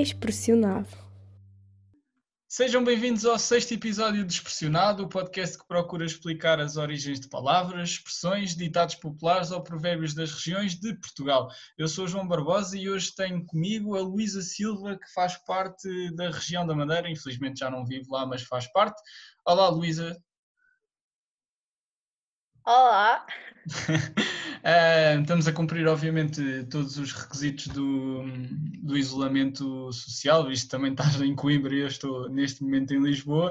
Expressionado. Sejam bem-vindos ao sexto episódio de Expressionado, o podcast que procura explicar as origens de palavras, expressões, ditados populares ou provérbios das regiões de Portugal. Eu sou João Barbosa e hoje tenho comigo a Luísa Silva, que faz parte da região da Madeira. Infelizmente já não vive lá, mas faz parte. Olá, Luísa. Olá. Uh, estamos a cumprir, obviamente, todos os requisitos do, do isolamento social, visto também estás em Coimbra e eu estou neste momento em Lisboa,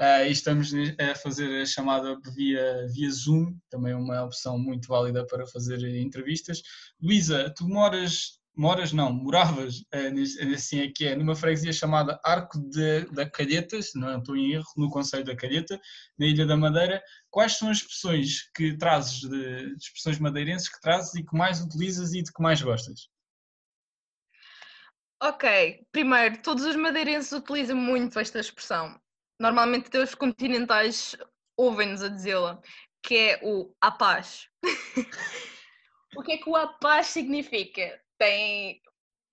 uh, e estamos a fazer a chamada via, via Zoom, também é uma opção muito válida para fazer entrevistas. Luísa, tu moras moras não, moravas, assim é que é, numa freguesia chamada Arco de, da Calheta, se não estou em erro, no Conselho da Calheta, na Ilha da Madeira. Quais são as expressões que trazes, de, expressões madeirenses que trazes e que mais utilizas e de que mais gostas? Ok, primeiro, todos os madeirenses utilizam muito esta expressão. Normalmente os continentais ouvem-nos a dizê-la, que é o a paz. o que é que o a paz significa? Tem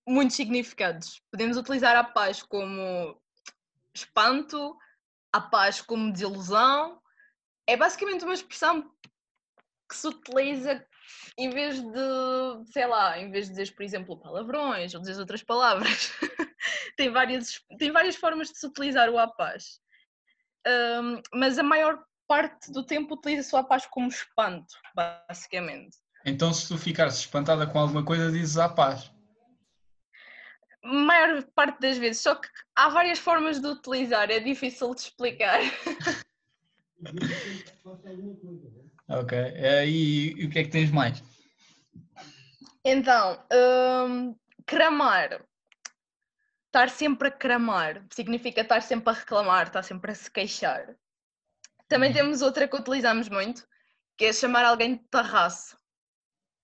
muitos significados. Podemos utilizar a paz como espanto, a paz como desilusão. É basicamente uma expressão que se utiliza em vez de, sei lá, em vez de dizer, por exemplo, palavrões ou dizer outras palavras. tem, várias, tem várias formas de se utilizar o a paz. Um, mas a maior parte do tempo utiliza-se o a paz como espanto, basicamente. Então, se tu ficares espantada com alguma coisa, dizes à paz. Maior parte das vezes, só que há várias formas de utilizar, é difícil de explicar. ok, e, e, o que é que tens mais? Então, um, cramar. Estar sempre a cramar significa estar sempre a reclamar, estar sempre a se queixar. Também uhum. temos outra que utilizamos muito, que é chamar alguém de tarraço.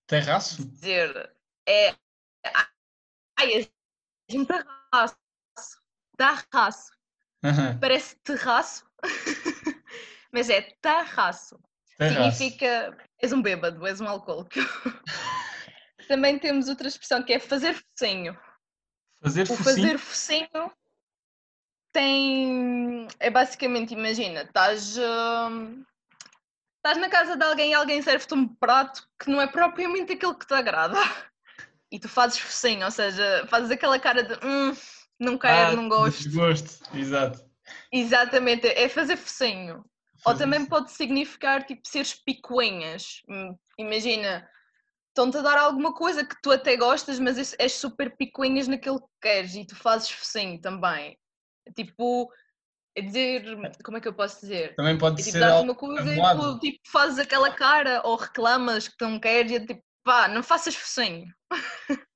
Terraço? Dizer, é. Ai, é um terraço. Terraço. Uhum. Parece terraço, mas é terraço. terraço. Significa. És um bêbado, és um alcoólico. Também temos outra expressão que é fazer focinho. Fazer o focinho? fazer focinho tem. É basicamente, imagina, estás. Hum estás na casa de alguém e alguém serve-te um prato que não é propriamente aquilo que te agrada. E tu fazes focinho, ou seja, fazes aquela cara de hum, não quero, ah, não gosto. Desgosto, exato. Exatamente, é fazer focinho. Ou também pode significar tipo seres picuinhas. Hum, imagina, estão-te a dar alguma coisa que tu até gostas, mas és super picuinhas naquilo que queres e tu fazes focinho também. Tipo, é dizer, como é que eu posso dizer? Também pode é, tipo, ser uma coisa e tu tipo, fazes aquela cara ou reclamas que não queres e é tipo, pá, não faças focinho.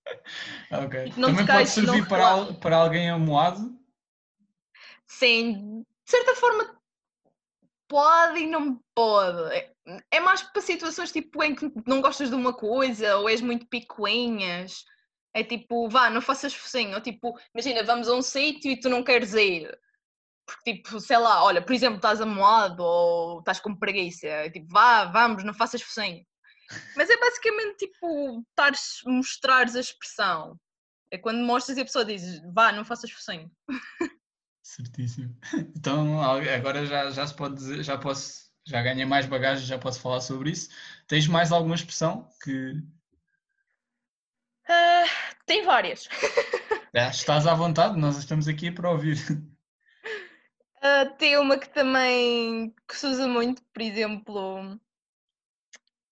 ok. Não Também pode servir para, para alguém amoado? Sim, de certa forma pode e não pode. É, é mais para situações tipo em que não gostas de uma coisa ou és muito picuinhas. É tipo, vá, não faças focinho. Ou tipo, imagina, vamos a um sítio e tu não queres ir porque, tipo, sei lá, olha, por exemplo, estás amoado ou estás com preguiça, é tipo, vá, vamos, não faças focinho. Mas é basicamente, tipo, estares, mostrares a expressão. É quando mostras e a pessoa diz, vá, não faças focinho. Certíssimo. Então, agora já, já se pode dizer, já posso, já ganhei mais bagagem, já posso falar sobre isso. Tens mais alguma expressão que... Uh, tem várias. É, estás à vontade, nós estamos aqui para ouvir. Uh, tem uma que também que se usa muito, por exemplo,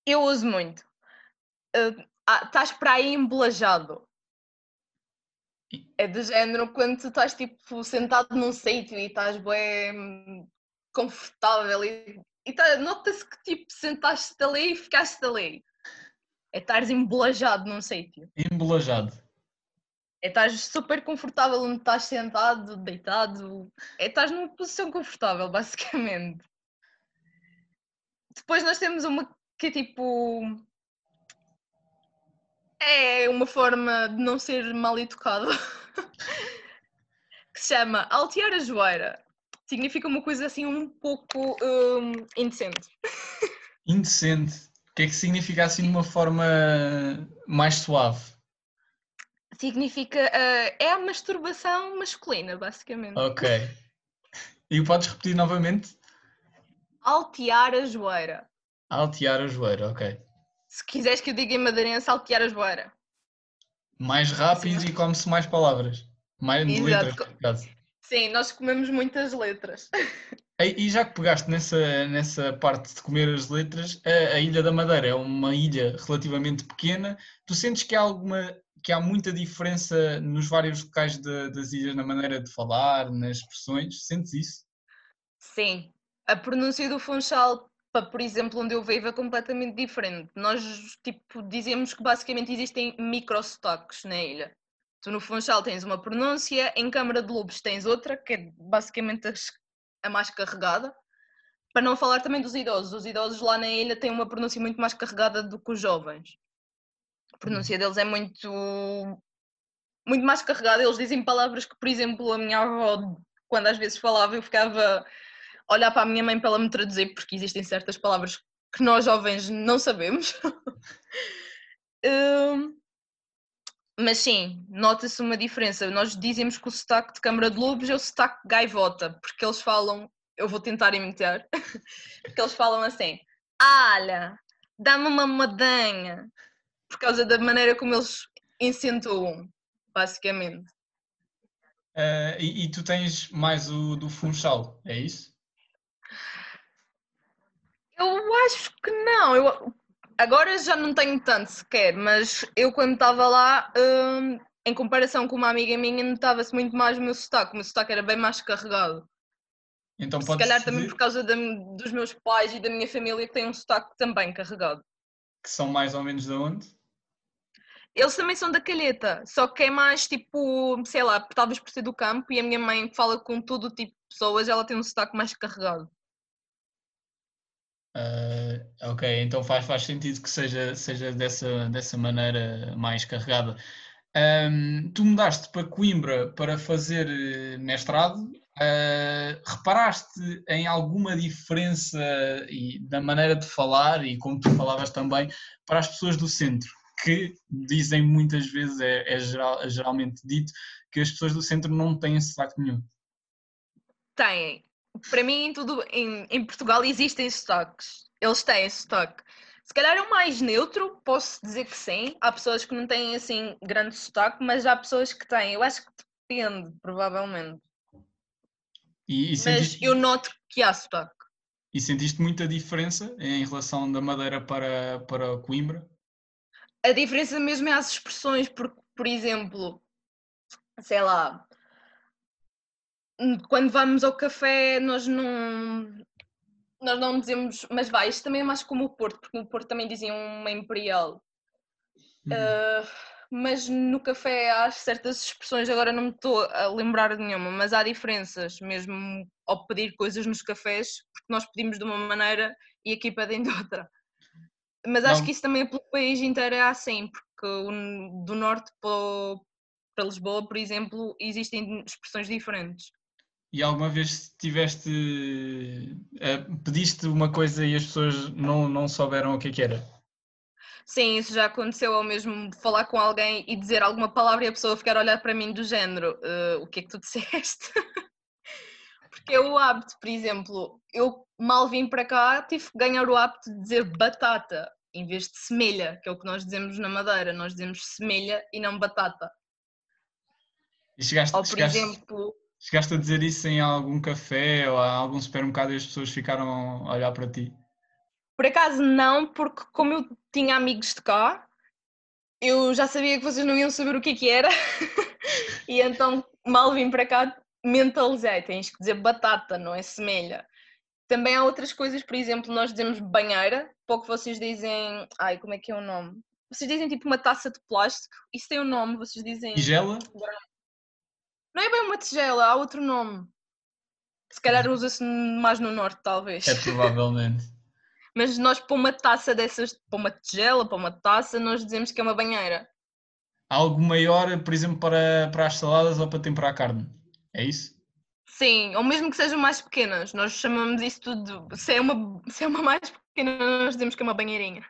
eu uso muito. Uh, estás para aí embolajado. É do género quando tu estás tipo sentado num sítio e estás bem confortável e, e tá, nota-se que tipo sentaste-te ali e ficaste ali. É estares embolajado num sítio. Embolajado. Estás super confortável onde estás sentado, deitado. É estás numa posição confortável, basicamente. Depois nós temos uma que é tipo. É uma forma de não ser mal educado. que se chama altear a joeira. Significa uma coisa assim um pouco um, indecente. Indecente? O que é que significa assim de uma forma mais suave? Significa. Uh, é a masturbação masculina, basicamente. Ok. E podes repetir novamente? Altear a joeira. Altear a joeira, ok. Se quiseres que eu diga em madeirense, altear a joeira. Mais rápido Sim. e come-se mais palavras. Mais Exato. letras, por caso. Sim, nós comemos muitas letras. E já que pegaste nessa, nessa parte de comer as letras, a, a, Ilha da Madeira é uma ilha relativamente pequena. Tu sentes que há alguma que há muita diferença nos vários locais de, das ilhas na maneira de falar, nas expressões? Sentes isso? Sim. A pronúncia do Funchal, por exemplo, onde eu vivo, é completamente diferente. Nós, tipo, dizemos que basicamente existem microsotaques na ilha. Tu no Funchal tens uma pronúncia, em Câmara de Lobos tens outra, que é basicamente a mais carregada. Para não falar também dos idosos. Os idosos lá na ilha têm uma pronúncia muito mais carregada do que os jovens. A pronúncia deles é muito, muito mais carregada. Eles dizem palavras que, por exemplo, a minha avó, quando às vezes falava, eu ficava a olhar para a minha mãe para ela me traduzir, porque existem certas palavras que nós jovens não sabemos. um, mas sim, nota-se uma diferença. Nós dizemos que o sotaque de Câmara de Lobos é o sotaque gaivota, porque eles falam, eu vou tentar imitar, porque eles falam assim: Olha, dá-me uma madanha, por causa da maneira como eles incentuam, basicamente. Uh, e, e, tu tens mais o do Funchal, é isso? Eu acho que não. Eu, Agora já não tenho tanto sequer, mas eu quando estava lá, hum, em comparação com uma amiga minha, notava-se muito mais o meu sotaque. O meu sotaque era bem mais carregado. Então Se calhar dizer... também por causa de, dos meus pais e da minha família que têm um sotaque também carregado. Que são mais ou menos de onde? Eles também são da calheta, só que é mais tipo, sei lá, talvez por ser do campo e a minha mãe fala com todo tipo de pessoas, ela tem um sotaque mais carregado. Uh, ok, então faz, faz sentido que seja, seja dessa, dessa maneira mais carregada. Um, tu mudaste para Coimbra para fazer eh, mestrado. Uh, reparaste em alguma diferença e, da maneira de falar e como tu falavas também para as pessoas do centro? Que dizem muitas vezes, é, é, geral, é geralmente dito, que as pessoas do centro não têm sotaque nenhum. Têm, para mim, em, tudo, em, em Portugal existem sotaques. Eles têm sotaque. Se calhar é o mais neutro, posso dizer que sim. Há pessoas que não têm assim grande sotaque, mas há pessoas que têm. Eu acho que depende, provavelmente. E, e sentiste... Mas eu noto que há sotaque. E sentiste muita diferença em relação da Madeira para, para Coimbra? A diferença mesmo é as expressões, porque, por exemplo, sei lá, quando vamos ao café, nós não, nós não dizemos, mas vai, isto também é mais como o Porto, porque no Porto também diziam uma imperial. Uhum. Uh, mas no café há certas expressões, agora não me estou a lembrar de nenhuma, mas há diferenças mesmo ao pedir coisas nos cafés, porque nós pedimos de uma maneira e aqui pedem de outra. Mas acho não. que isso também pelo país inteiro é assim, porque do norte para, Lisboa, por exemplo, existem expressões diferentes. E alguma vez tiveste. Uh, pediste uma coisa e as pessoas não, não souberam o que, é que era? Sim, isso já aconteceu ao mesmo falar com alguém e dizer alguma palavra e a pessoa ficar a olhar para mim do género: uh, o que é que tu disseste? Porque é o hábito, por exemplo, eu mal vim para cá, tive que ganhar o hábito de dizer batata em vez de semelha, que é o que nós dizemos na Madeira. Nós dizemos semelha e não batata. E chegaste, Ou, por chegaste... exemplo Chegaste a dizer isso em algum café ou a algum supermercado e as pessoas ficaram a olhar para ti? Por acaso não, porque como eu tinha amigos de cá, eu já sabia que vocês não iam saber o que, é que era. e então, mal vim para cá, mentalizei, tens que dizer batata, não é semelha. Também há outras coisas, por exemplo, nós dizemos banheira, pouco vocês dizem. Ai, como é que é o nome? Vocês dizem tipo uma taça de plástico, isso tem um nome, vocês dizem. Tigela? Não é bem uma tigela, há outro nome. Se calhar usa-se mais no norte, talvez. É provavelmente. Mas nós, para uma taça dessas, para uma tigela, para uma taça, nós dizemos que é uma banheira. Algo maior, por exemplo, para, para as saladas ou para temperar a carne. É isso? Sim, ou mesmo que sejam mais pequenas. Nós chamamos isso tudo. Se é uma, se é uma mais pequena, nós dizemos que é uma banheirinha.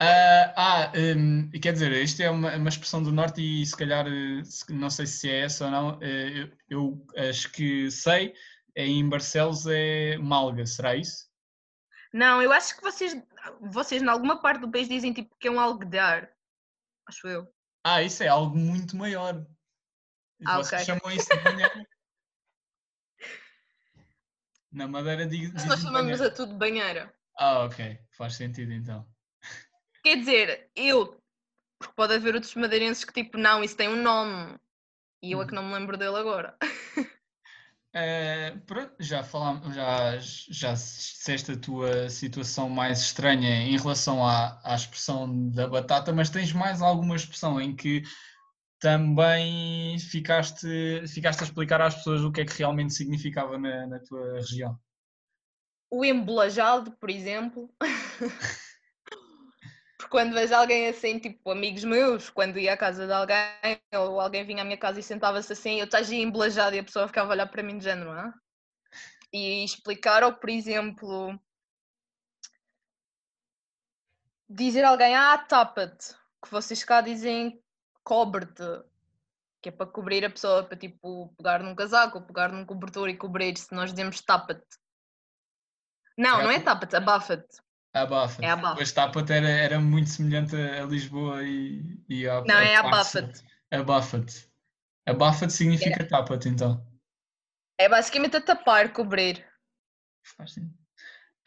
Uh, ah, um, quer dizer, isto é uma, uma, expressão do Norte e se calhar, não sei se é essa ou não, eu, eu acho que sei, em Barcelos é Malga, será isso? Não, eu acho que vocês, vocês em alguma parte do país dizem tipo que é um alguidar, acho eu. Ah, isso é algo muito maior. Ah, vocês okay. chamam isso de banheira. Na Madeira diz. Nós chamamos a tudo banheira. Ah, ok, faz sentido então. Quer dizer, eu, porque pode haver outros madeirenses que tipo, não, isso tem um nome. E eu é que uhum. não me lembro dele agora. Uh, pronto, já falámos, já, já disseste a tua situação mais estranha em relação à, à expressão da batata, mas tens mais alguma expressão em que também ficaste, ficaste a explicar às pessoas o que é que realmente significava na, na tua região? O embolajado, por exemplo. Porque quando vejo alguém assim, tipo amigos meus, quando ia à casa de alguém ou alguém vinha à minha casa e sentava-se assim, eu estava emblajado e a pessoa ficava a olhar para mim de género, ah? E explicar, ou por exemplo, dizer a alguém, ah, tapa-te, que vocês cá dizem cobre-te, que é para cobrir a pessoa, para tipo pegar num casaco ou pegar num cobertor e cobrir, se nós dizemos tapa-te. Não, é. não é tapa-te, abafa-te. Abafa. É abafa. Pois Tapa-te era, era muito semelhante a Lisboa e, e a, Não, a é abafa-te. Abafa-te. Abafa-te significa é. tapa-te, então. É basicamente a tapar, cobrir. Faz sentido.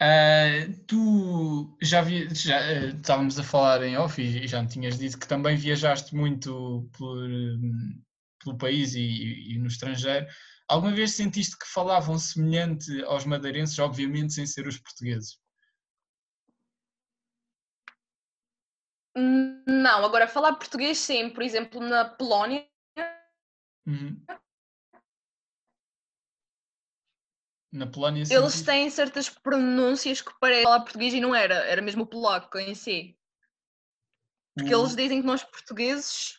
Uh, tu já, vi, já uh, estávamos a falar em off e já me tinhas dito que também viajaste muito por, pelo país e, e, no estrangeiro. Alguma vez sentiste que falavam semelhante aos madeirenses, obviamente sem ser os portugueses? Não, agora falar português sim, por exemplo, na Polónia. Uhum. Na Polónia sim. Eles têm certas pronúncias que parecem falar português e não era, era mesmo o polaco em si. Porque uhum. eles dizem que nós portugueses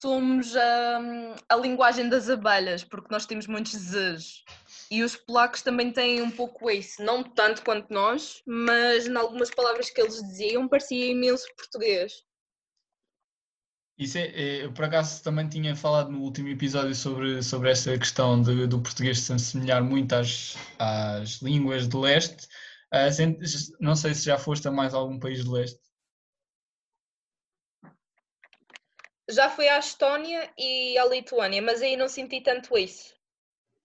somos a, a linguagem das abelhas, porque nós temos muitos z's. E os polacos também têm um pouco isso, não tanto quanto nós, mas em algumas palavras que eles diziam parecia imenso português. Isso é, é, eu por acaso também tinha falado no último episódio sobre, sobre essa questão de, do português se assemelhar muito às, às línguas de leste. Uh, não sei se já foste a mais algum país de leste. Já fui à Estónia e à Lituânia, mas aí não senti tanto isso.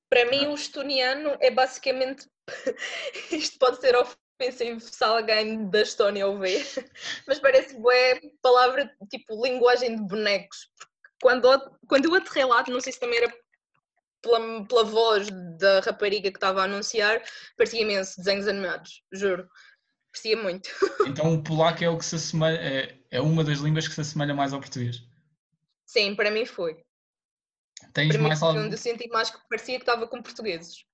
Para mim, o estoniano é basicamente. Isto pode ser ofensivo se alguém da Estónia ouvir, mas parece boa palavra tipo linguagem de bonecos. Quando, quando eu aterrei lá, não sei se também era pela, pela voz da rapariga que estava a anunciar, parecia imenso desenhos animados, juro. Parecia muito. Então o polaco é o que se assemelha, é, é uma das línguas que se assemelha mais ao português. Sim, para mim foi. Tens mais algum... onde eu senti mais que parecia que estava com portugueses.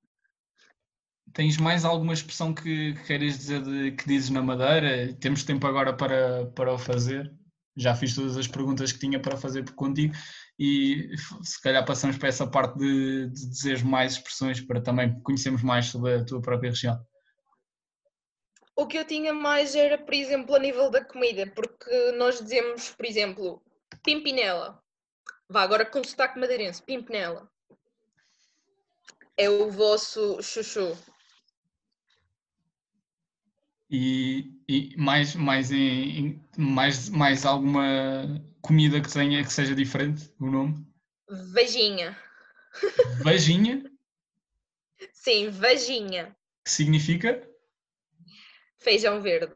Tens mais alguma expressão que, que queres dizer de, que dizes na Madeira? Temos tempo agora para, para o fazer. Já fiz todas as perguntas que tinha para fazer contigo e se calhar passamos para essa parte de, de dizer mais expressões para também conhecermos mais sobre a tua própria região. O que eu tinha mais era, por exemplo, a nível da comida, porque nós dizemos, por exemplo, pimpinela. Vá agora com sotaque madeirense, Pimpinela. É o vosso chuchu. E, e mais, mais, em, mais, mais alguma comida que tenha que seja diferente o nome? Vajinha. Vajinha? Sim, vajinha. Que significa? Feijão verde.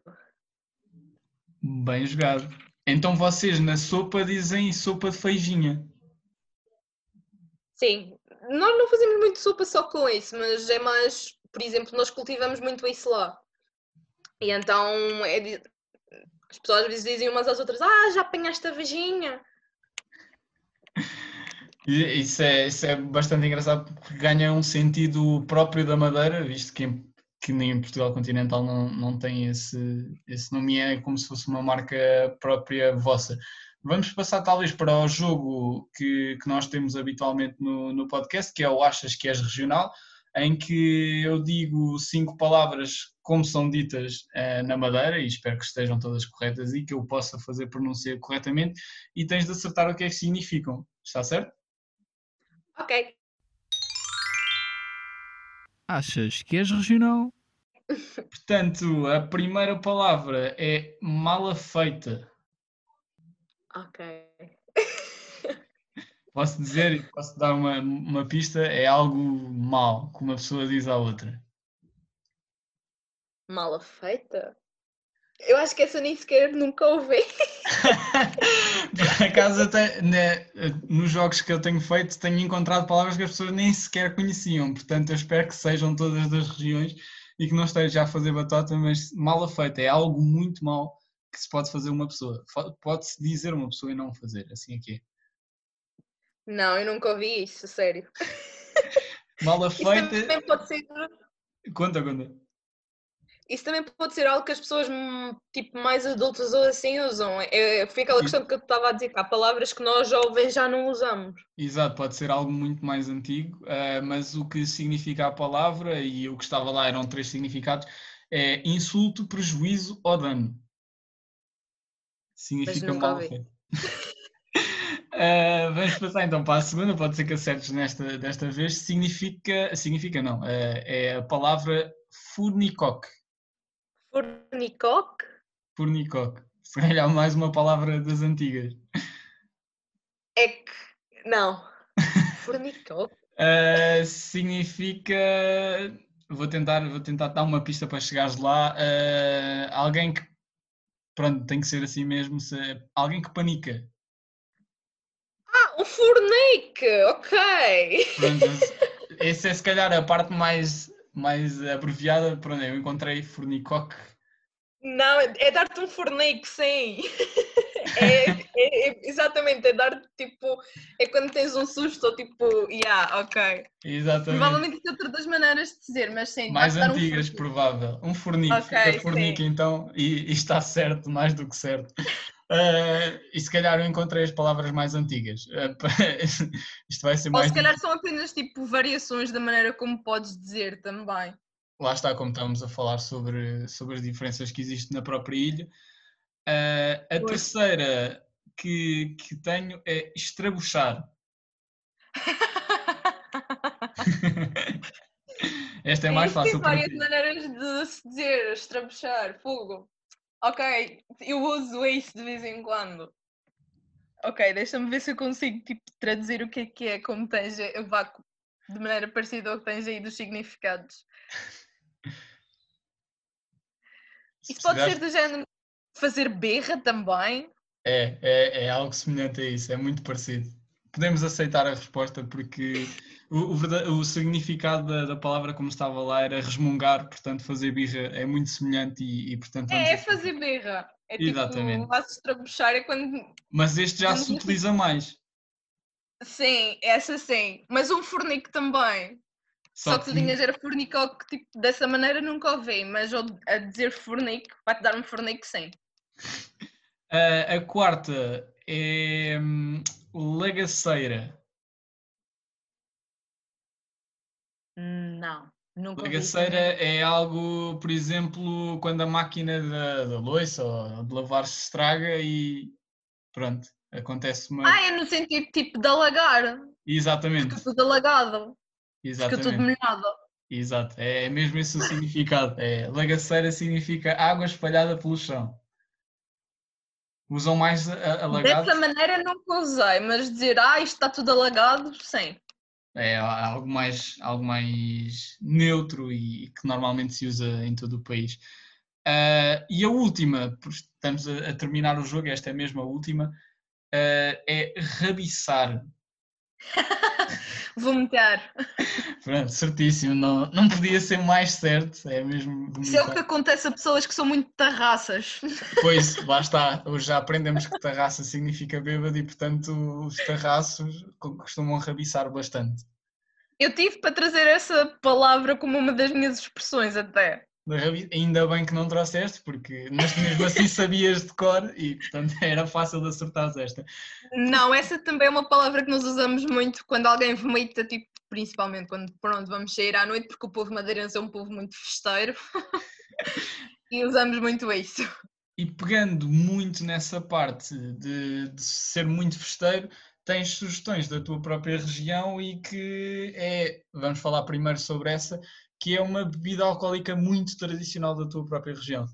Bem jogado. Então vocês na sopa dizem sopa de feijinha. Sim, nós não fazemos muito sopa só com isso, mas é mais, por exemplo, nós cultivamos muito isso lá. E então as pessoas às vezes dizem umas às outras, ah, já apanhaste a vejinha. Isso é, isso é bastante engraçado porque ganha um sentido próprio da Madeira, visto que que nem em Portugal continental não, não tem esse, esse nome, é como se fosse uma marca própria vossa. Vamos passar talvez para o jogo que, que nós temos habitualmente no, no podcast, que é o Achas que és regional. Em que eu digo cinco palavras como são ditas uh, na Madeira e espero que estejam todas corretas e que eu possa fazer pronunciar corretamente e tens de acertar o que é que significam. Está certo? Ok. Achas que és regional? Portanto, a primeira palavra é mala feita. Ok. Posso dizer, posso dar uma, uma pista, é algo mal, que uma pessoa diz à outra. Mala feita? Eu acho que essa nem sequer nunca ouvi. Por acaso, até, né, nos jogos que eu tenho feito, tenho encontrado palavras que as pessoas nem sequer conheciam. Portanto, eu espero que sejam todas das regiões e que não esteja a fazer batota, mas mala feita é algo muito mal que se pode fazer uma pessoa. Pode-se dizer uma pessoa e não fazer, assim aqui. É. Não, eu nunca ouvi isso, sério. Mala feita. Isso também pode ser. Conta, conta. Isso também pode ser algo que as pessoas hum, tipo, mais adultas ou assim usam. É, foi aquela questão que eu estava a dizer, que há palavras que nós jovens já não usamos. Exato, pode ser algo muito mais antigo, uh, mas o que significa a palavra, e o que estava lá eram três significados, é insulto, prejuízo ou dano. Significa mal feito. Uh, vamos passar então para a segunda, pode ser que acertes nesta desta vez. Significa, significa não, uh, é a palavra furnicoque. Furnicoque? Furnicoque. Se calhar mais uma palavra das antigas. É que. Não. Furnicoque? uh, significa. Vou tentar, vou tentar dar uma pista para chegares lá. alguém que. Pronto, tem que ser assim mesmo. Se, alguém que panica. O Fornic, ok. Pronto, essa é se calhar a parte mais, mais abreviada. Pronto, eu encontrei Fornicoque. Não, é dar-te um fornico, sim. É, é, é, exatamente, é dar tipo, é quando tens um susto ou tipo, yeah, ok. Exatamente. Provavelmente isso é outra das maneiras de dizer, mas sim. Mais antigas, um provável. Um fornico, okay, sim. então, e, e, está certo, mais do que certo. Uh, e se calhar eu encontrei as palavras mais antigas. Uh, isto vai ser mais. Ou se calhar são apenas tipo variações da maneira como podes dizer também. Lá está, como estávamos a falar sobre, sobre as diferenças que existem na própria ilha. Uh, a terceira que, que tenho é estrabuchar. Esta é mais fácil. Tem várias maneiras de se dizer estrabuchar, fogo. Ok, eu uso isso de vez em quando. Ok, deixa-me ver se eu consigo tipo, traduzir o que é que é como tens o vácuo de maneira parecida ao que tens aí dos significados. Isso pode ser do género fazer berra também? É, é, é algo semelhante a isso, é muito parecido. Podemos aceitar a resposta porque o, o, o significado da, da, palavra, como estava lá, era resmungar, portanto, fazer birra é muito semelhante e, e portanto. É, é fazer birra. É tipo, Exatamente. tipo, vai-se estrabuchar é quando. Mas este já se utiliza mais. Sim, essa sim. Mas um fornico também. Só, Só que tu tinhas era fornico que tipo, dessa maneira nunca ouvi, mas a dizer fornico vai-te dar um fornico sim. Uh, a quarta é um, lagaceira. Não, nunca Bagaceira é algo, por exemplo, quando a máquina da, da louça ou de lavar se estraga e pronto, acontece uma. Ah, é no sentido tipo de alagar. Exatamente. Fica tudo alagado. Exatamente. Fica tudo molhado. Exato, é mesmo esse o significado. É, lagaceira significa água espalhada pelo chão. Usam mais alagados? Dessa maneira nunca usei, mas dizer, ah, isto está tudo alagado, sim é algo mais, algo mais neutro e que normalmente se usa em todo o país. Uh, e a última, estamos a, a, terminar o jogo, esta é mesmo a última, uh, é rabiçar. vomitar. Pronto, certíssimo, não, não podia ser mais certo, é mesmo. Vomitar. Isso é o que acontece a pessoas que são muito tarraças. Pois, lá está, hoje já aprendemos que tarraça significa bêbado e, portanto, os tarraços costumam rabiçar bastante. Eu tive para trazer essa palavra como uma das minhas expressões até. Ainda bem que não trouxeste, porque mas mesmo assim sabias de cor e portanto era fácil de acertar esta. Não, essa também é uma palavra que nós usamos muito quando alguém vomita tipo principalmente quando pronto, vamos sair à noite, porque o povo madeirense é um povo muito festeiro e usamos muito isso. E pegando muito nessa parte de, de, ser muito festeiro, tens sugestões da tua própria região e que é, vamos falar primeiro sobre essa, que é uma bebida alcoólica muito tradicional da tua própria região.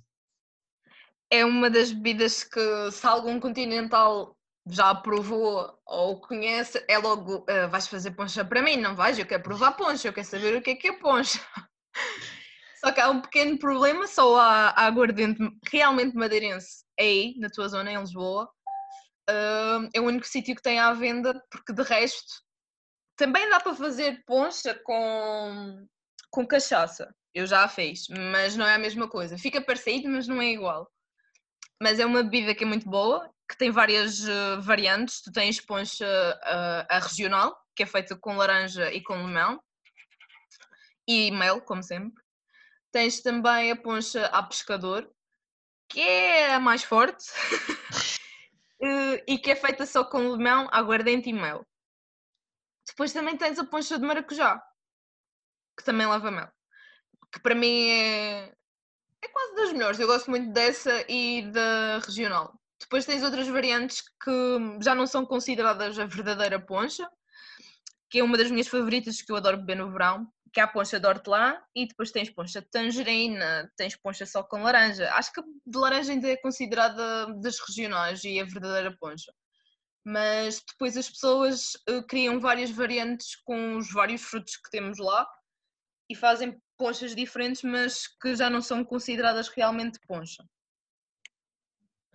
É uma das bebidas que, se algum continental já provou ou conhece, é logo, uh, vais fazer poncha para mim? Não vais? Eu quero provar poncha, eu quero saber o que é que é poncha. Só que há um pequeno problema, só há, aguardente realmente madeirense aí, na tua zona, em Lisboa. Uh, é o único sítio que tem à venda, porque de resto também dá para fazer poncha com, com cachaça. Eu já a fiz, mas não é a mesma coisa. Fica parecido, mas não é igual. Mas é uma bebida que é muito boa, que tem várias uh, variantes. Tu tens poncha uh, a regional, que é feita com laranja e com limão. E mel, como sempre. Tens também a poncha a pescador, que é a mais forte. e que é feita só com limão, aguardente e mel. Depois também tens a poncha de maracujá, que também leva mel. Que para mim é, é quase das melhores. Eu gosto muito dessa e da regional. Depois tens outras variantes que já não são consideradas a verdadeira poncha, que é uma das minhas favoritas que eu adoro beber no verão, que é a poncha de hortelã e depois tens poncha de tangerina, tens poncha só com laranja. Acho que de laranja ainda é considerada das regionais e a verdadeira poncha. Mas depois as pessoas uh, criam várias variantes com os vários frutos que temos lá e fazem ponchas diferentes, mas que já não são consideradas realmente poncha.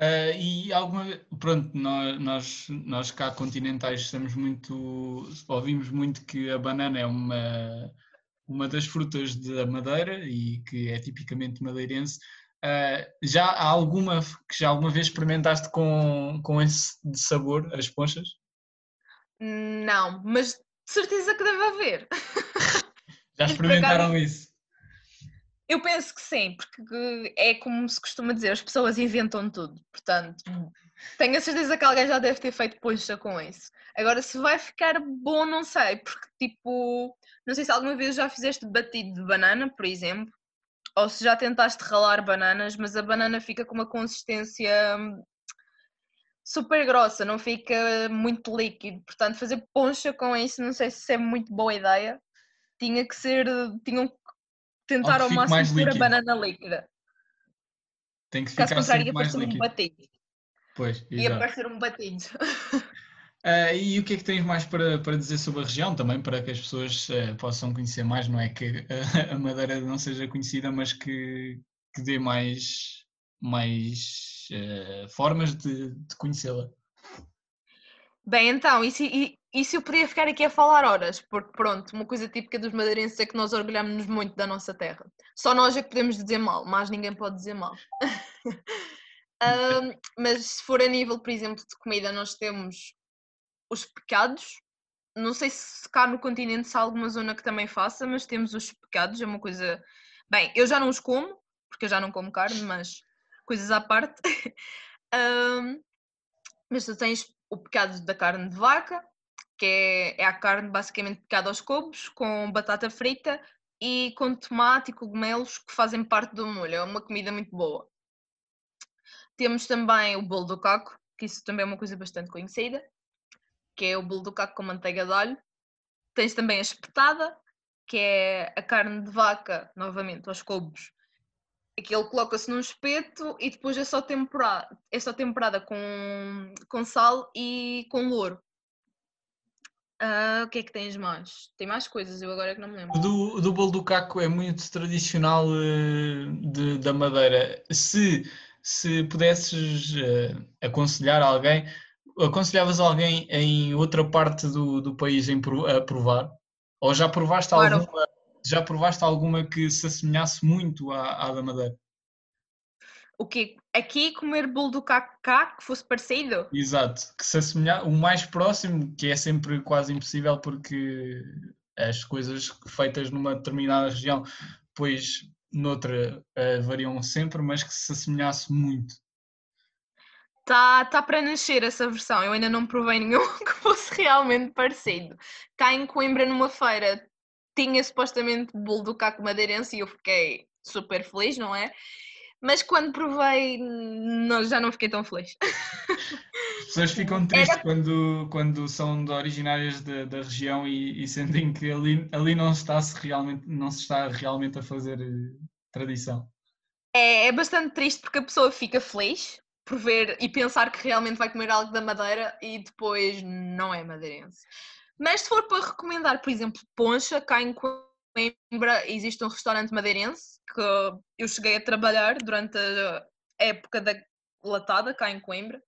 Uh, e alguma pronto, nós, nós, nós cá continentais estamos muito, ouvimos muito que a banana é uma, uma das frutas da Madeira e que é tipicamente madeirense. Uh, já há alguma que já alguma vez experimentaste com, com esse sabor, as ponchas? Não, mas de certeza que deve haver. Já experimentaram isso? Eu penso que sim, porque é como se costuma dizer, as pessoas inventam tudo, portanto, tenho a certeza que alguém já deve ter feito poncha com isso. Agora, se vai ficar bom, não sei, porque tipo, não sei se alguma vez já fizeste batido de banana, por exemplo, ou se já tentaste ralar bananas, mas a banana fica com uma consistência hum, super grossa, não fica muito líquido. Portanto, fazer poncha com isso, não sei se é muito boa ideia. Tinha que ser, tinham que tentar ao máximo ter a banana líquida. Tem que ficar Caso contrário, ia parecer um batido. Pois, ia parecer um batido. Uh, e o que é que tens mais para, para dizer sobre a região também, para que as pessoas uh, possam conhecer mais? Não é que a, a Madeira não seja conhecida, mas que, que dê mais, mais uh, formas de, de conhecê-la. Bem, então, isso, isso eu poderia ficar aqui a falar horas, porque pronto, uma coisa típica dos madeirenses é que nós orgulhamos-nos muito da nossa terra. Só nós é que podemos dizer mal, mas ninguém pode dizer mal. um, mas se for a nível, por exemplo, de comida, nós temos os pecados. Não sei se cá no continente se há alguma zona que também faça, mas temos os pecados, é uma coisa. Bem, eu já não os como, porque eu já não como carne, mas coisas à parte. um, mas tu tens o pecado da carne de vaca, que é, é a carne basicamente picada aos cubos, com batata frita e com tomate e cogumelos que fazem parte do molho. É uma comida muito boa. Temos também o bolo do caco, que isso também é uma coisa bastante conhecida que é o bolo do caco com manteiga de alho. Tens também a espetada, que é a carne de vaca, novamente, aos cubos. Aquilo coloca-se num espeto e depois é só temperada, é só temperada com, com sal e com louro. Uh, o que é que tens mais? Tem mais coisas, eu agora é que não me lembro. Do, do bolo do caco é muito tradicional uh, de, da Madeira. Se, se pudesses uh, aconselhar alguém, aconselhavas alguém em outra parte do, do país em, a provar? Ou já provaste, claro. alguma, já provaste alguma que se assemelhasse muito à, à da Madeira? O quê? Aqui comer bolo do cacá que fosse parecido? Exato, que se assemelhar, o mais próximo, que é sempre quase impossível porque as coisas feitas numa determinada região, pois noutra uh, variam sempre, mas que se assemelhasse muito. Está tá para nascer essa versão, eu ainda não provei nenhum que fosse realmente parecido. Cá em Coimbra, numa feira, tinha supostamente bolo do caco madeirense e eu fiquei super feliz, não é? Mas quando provei, não, já não fiquei tão feliz. As pessoas ficam tristes Era... quando, quando são originárias da, da região e, e, sentem que ali, ali não, está -se realmente, não se está realmente a fazer eh, tradição. É, é bastante triste porque a pessoa fica feliz por ver e pensar que realmente vai comer algo da Madeira e depois não é madeirense. Mas se for para recomendar, por exemplo, poncha, cá em Coimbra existe um restaurante madeirense que eu cheguei a trabalhar durante a época da latada cá em Coimbra.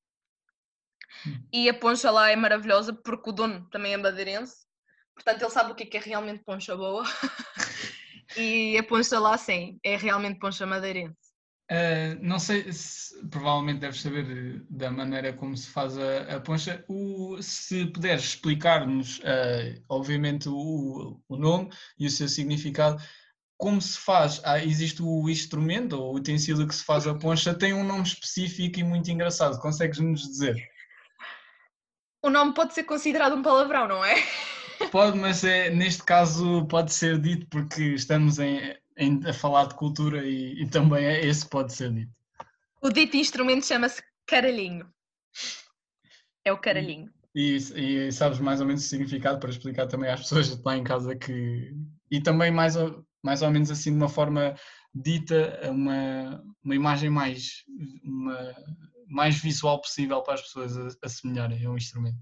Hum. E a poncha lá é maravilhosa porque o dono também é madeirense. Portanto, ele sabe o que é, é realmente poncha boa. e a poncha lá, sim, é realmente poncha madeirense. Uh, não sei se provavelmente deves saber da maneira como se faz a, a poncha. O, se puderes explicar-nos, uh, obviamente, o, o, nome e o seu significado, como se faz? Ah, existe o instrumento ou o utensílio que se faz a poncha, tem um nome específico e muito engraçado. Consegues-nos dizer? O nome pode ser considerado um palavrão, não é? Pode, mas é, neste caso pode ser dito porque estamos em, em, a falar de cultura e, e também é esse pode ser dito. O dito instrumento chama-se caralhinho. É o caralhinho. E, e, sabes mais ou menos o significado para explicar também às pessoas lá em casa que. E também mais ou, mais ou menos assim de uma forma dita, uma, uma imagem mais, uma, mais visual possível para as pessoas assimilarem a um instrumento.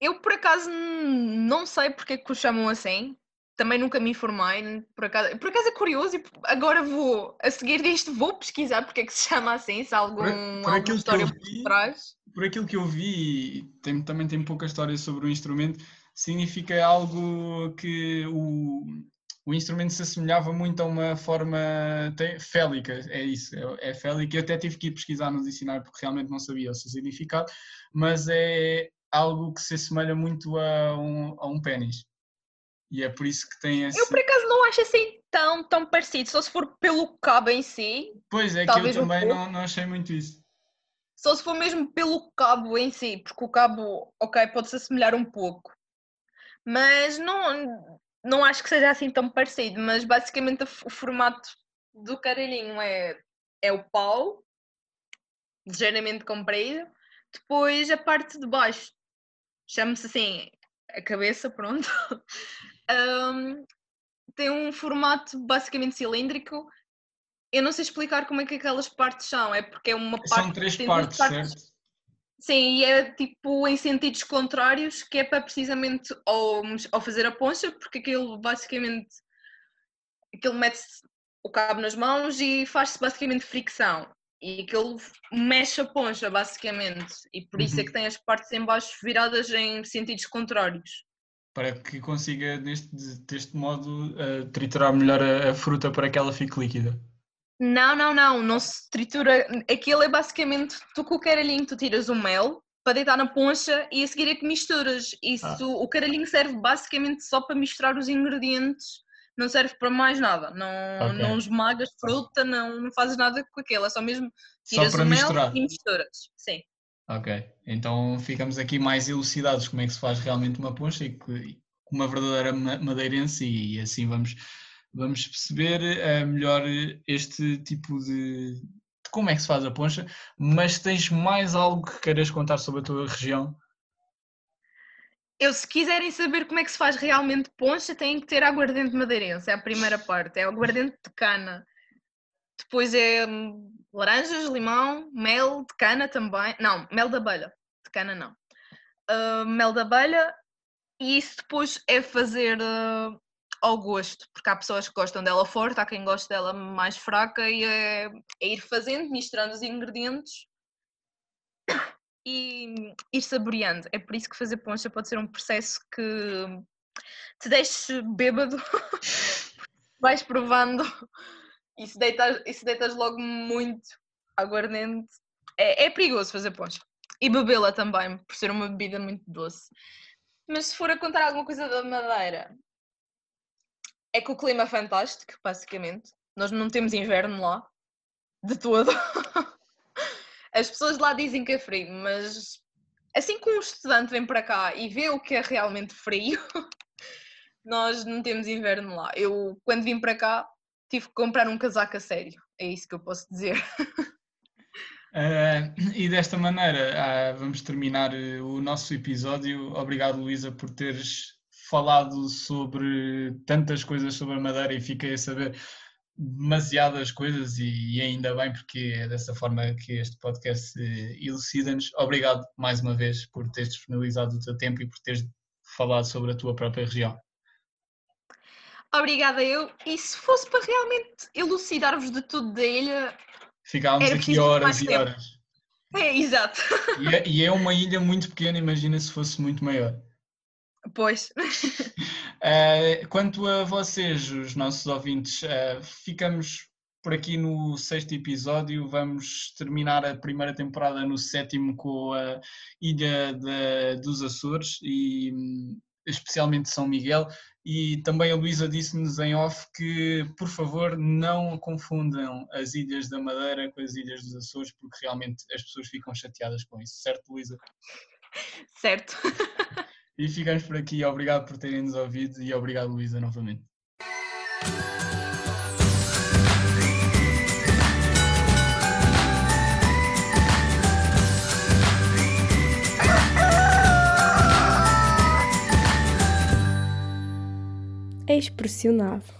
Eu por acaso não sei porque é que o chamam assim, também nunca me informei, por acaso, por acaso é curioso e agora vou, a seguir disto, vou pesquisar porque é que se chama assim, se há algum, por, por alguma história vi, por trás. Por aquilo que eu vi, tem, também tem pouca história sobre o instrumento, significa algo que o, o instrumento se assemelhava muito a uma forma félica, é isso, é, é félica. Eu até tive que ir pesquisar no dicionário porque realmente não sabia o seu significado, mas é algo que se assemelha muito a um, a um pênis. E é por isso que tem esse... Eu por acaso não acho assim tão, tão parecido, só se for pelo cabo em si. Pois é, que eu também não, não achei muito isso. Só se for mesmo pelo cabo em si, porque o cabo, ok, pode-se assemelhar um pouco. Mas não, não acho que seja assim tão parecido, mas basicamente o formato do caralhinho é, é o pau, ligeiramente comprido, depois a parte de baixo, chama-se assim a cabeça, pronto, um, tem um formato basicamente cilíndrico. Eu não sei explicar como é que aquelas partes são, é porque é uma parte. São três partes, partes, certo? Sim, e é tipo em sentidos contrários, que é para precisamente ou, ou fazer a poncha, porque aquilo basicamente aquilo mete o cabo nas mãos e faz-se basicamente fricção. E aquilo mexe a poncha, basicamente. E por isso é uhum. é que tem as partes em baixo viradas em sentidos contrários para que consiga, neste, deste modo, uh, triturar melhor a, a, fruta para que ela fique líquida. Não, não, não, não se tritura. Aquilo é basicamente, tu com o caralhinho, tu tiras o mel para deitar na poncha e a seguir é que misturas. Isso, ah. o caralhinho serve basicamente só para misturar os ingredientes, não serve para mais nada. Não, okay. não esmagas fruta, não, não fazes nada com aquilo, é só mesmo tiras o mel misturar. e misturas. Sim. Ok, então ficamos aqui mais elucidados como é que se faz realmente uma poncha e que, uma verdadeira madeirense e assim vamos, vamos perceber uh, melhor este tipo de, de, como é que se faz a poncha, mas tens mais algo que queiras contar sobre a tua região? Eu, se quiserem saber como é que se faz realmente poncha, têm que ter aguardente madeirense, é a primeira parte, é o aguardente de cana. Depois é hum, laranjas, limão, mel de cana também. Não, mel da abelha. De cana não. Uh, mel da abelha e isso depois é fazer uh, ao gosto, porque há pessoas que gostam dela forte, há quem goste dela mais fraca e é, é ir fazendo, misturando os ingredientes e ir saboreando. É por isso que fazer poncha pode ser um processo que te deixe bêbado, vais provando e se deitas, e se deitas logo muito aguardente, é, é perigoso fazer poncha. E bebê-la também, por ser uma bebida muito doce. Mas se for a contar alguma coisa da Madeira, é que o clima é fantástico, basicamente. Nós não temos inverno lá, de todo. As pessoas lá dizem que é frio, mas assim que um estudante vem para cá e vê o que é realmente frio, nós não temos inverno lá. Eu, quando vim para cá, tive que comprar um casaco a sério. É isso que eu posso dizer. Uh, e desta maneira, uh, vamos terminar uh, o nosso episódio. Obrigado, Luísa, por teres falado sobre tantas coisas sobre a Madeira e fiquei a saber demasiadas coisas e, e ainda bem porque é dessa forma que este podcast elucida-nos. Obrigado mais uma vez por teres disponibilizado o teu tempo e por teres falado sobre a tua própria região. Obrigada eu. E se fosse para realmente elucidar-vos de tudo da ilha, ficávamos aqui horas e horas. É, exato. E é, e é uma ilha muito pequena, imagina se fosse muito maior. Pois. Uh, quanto a vocês, os nossos ouvintes, uh, ficamos por aqui no sexto episódio. Vamos terminar a primeira temporada no sétimo com a Ilha de, dos Açores e especialmente São Miguel. E também a Luísa disse-nos em off que, por favor, não confundam as Ilhas da Madeira com as Ilhas dos Açores, porque realmente as pessoas ficam chateadas com isso, certo, Luísa? Certo. E ficamos por aqui. Obrigado por terem nos ouvido e obrigado, Luísa, novamente. É expressionado.